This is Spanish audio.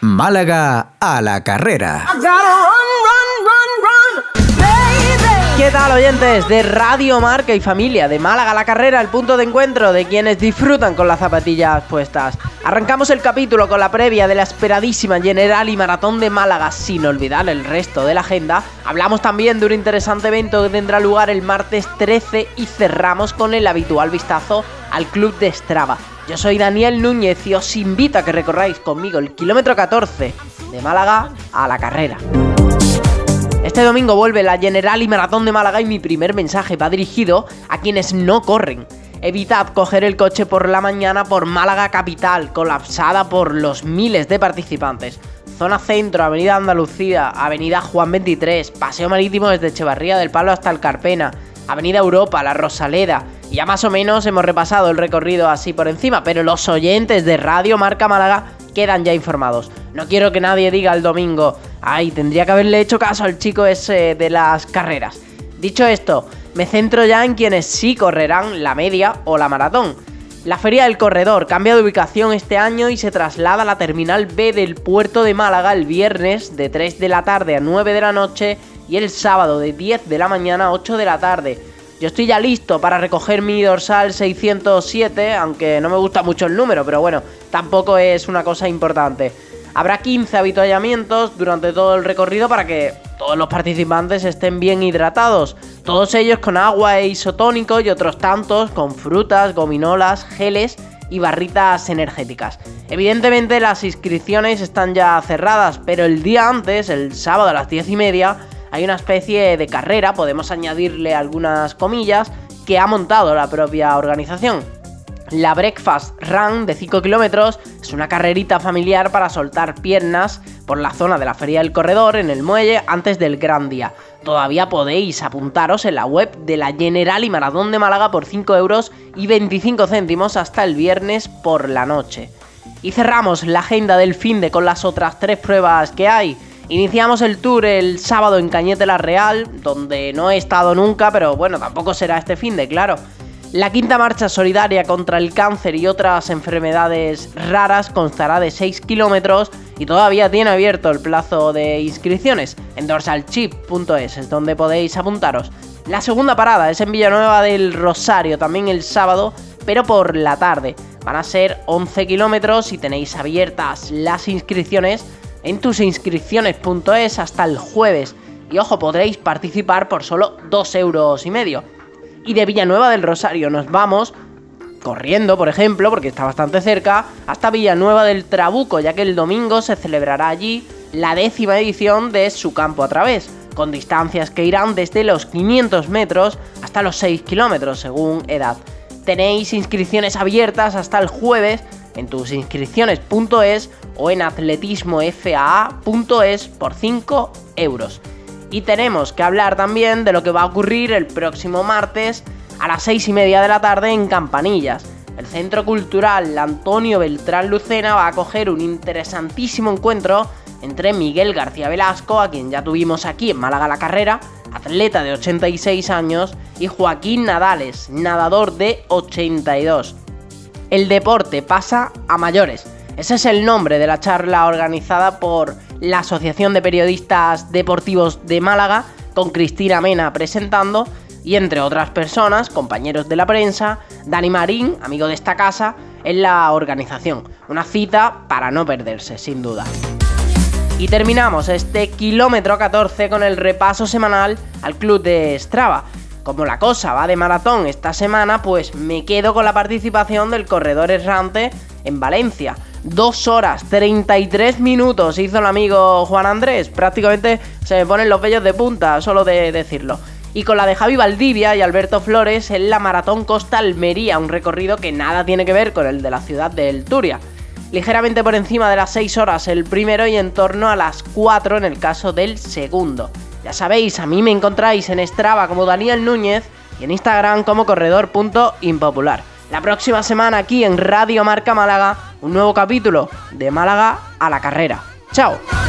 Málaga a la carrera. ¿Qué tal oyentes de Radio Marca y Familia de Málaga a la carrera, el punto de encuentro de quienes disfrutan con las zapatillas puestas? Arrancamos el capítulo con la previa de la esperadísima General y Maratón de Málaga, sin olvidar el resto de la agenda. Hablamos también de un interesante evento que tendrá lugar el martes 13 y cerramos con el habitual vistazo al Club de Strava. Yo soy Daniel Núñez y os invito a que recorráis conmigo el kilómetro 14 de Málaga a la carrera. Este domingo vuelve la General y Maratón de Málaga y mi primer mensaje va dirigido a quienes no corren. Evitad coger el coche por la mañana por Málaga Capital, colapsada por los miles de participantes. Zona Centro, Avenida Andalucía, Avenida Juan 23, Paseo Marítimo desde Echevarría del Palo hasta el Carpena, Avenida Europa, La Rosaleda. Ya más o menos hemos repasado el recorrido así por encima, pero los oyentes de Radio Marca Málaga quedan ya informados. No quiero que nadie diga el domingo, ay, tendría que haberle hecho caso al chico ese de las carreras. Dicho esto, me centro ya en quienes sí correrán la media o la maratón. La Feria del Corredor cambia de ubicación este año y se traslada a la Terminal B del puerto de Málaga el viernes de 3 de la tarde a 9 de la noche y el sábado de 10 de la mañana a 8 de la tarde. Yo estoy ya listo para recoger mi dorsal 607, aunque no me gusta mucho el número, pero bueno, tampoco es una cosa importante. Habrá 15 habituallamientos durante todo el recorrido para que todos los participantes estén bien hidratados, todos ellos con agua e isotónico y otros tantos con frutas, gominolas, geles y barritas energéticas. Evidentemente las inscripciones están ya cerradas, pero el día antes, el sábado a las 10 y media, hay una especie de carrera, podemos añadirle algunas comillas, que ha montado la propia organización. La Breakfast Run de 5 kilómetros es una carrerita familiar para soltar piernas por la zona de la Feria del Corredor en el muelle antes del gran día. Todavía podéis apuntaros en la web de la General y Maratón de Málaga por 5 euros y 25 céntimos hasta el viernes por la noche. Y cerramos la agenda del fin de con las otras tres pruebas que hay. Iniciamos el tour el sábado en Cañete la Real, donde no he estado nunca, pero bueno, tampoco será este fin de, claro. La quinta marcha solidaria contra el cáncer y otras enfermedades raras constará de 6 kilómetros y todavía tiene abierto el plazo de inscripciones en dorsalchip.es, es donde podéis apuntaros. La segunda parada es en Villanueva del Rosario, también el sábado, pero por la tarde. Van a ser 11 kilómetros y tenéis abiertas las inscripciones en tusinscripciones.es hasta el jueves. Y ojo, podréis participar por solo 2 euros y medio y de Villanueva del Rosario nos vamos corriendo, por ejemplo, porque está bastante cerca, hasta Villanueva del Trabuco, ya que el domingo se celebrará allí la décima edición de Su Campo a Través, con distancias que irán desde los 500 metros hasta los 6 kilómetros según edad. Tenéis inscripciones abiertas hasta el jueves en tusinscripciones.es o en atletismofaa.es por 5 euros. Y tenemos que hablar también de lo que va a ocurrir el próximo martes a las 6 y media de la tarde en Campanillas. El Centro Cultural Antonio Beltrán Lucena va a acoger un interesantísimo encuentro entre Miguel García Velasco, a quien ya tuvimos aquí en Málaga la carrera, atleta de 86 años, y Joaquín Nadales, nadador de 82. El deporte pasa a mayores. Ese es el nombre de la charla organizada por la Asociación de Periodistas Deportivos de Málaga, con Cristina Mena presentando, y entre otras personas, compañeros de la prensa, Dani Marín, amigo de esta casa, en la organización. Una cita para no perderse, sin duda. Y terminamos este kilómetro 14 con el repaso semanal al club de Strava. Como la cosa va de maratón esta semana, pues me quedo con la participación del corredor errante en Valencia. 2 horas 33 minutos hizo el amigo Juan Andrés. Prácticamente se me ponen los vellos de punta, solo de decirlo. Y con la de Javi Valdivia y Alberto Flores en la Maratón Costa Almería, un recorrido que nada tiene que ver con el de la ciudad de El Turia. Ligeramente por encima de las 6 horas el primero y en torno a las 4 en el caso del segundo. Ya sabéis, a mí me encontráis en Strava como Daniel Núñez y en Instagram como corredor.impopular. La próxima semana aquí en Radio Marca Málaga, un nuevo capítulo de Málaga a la carrera. ¡Chao!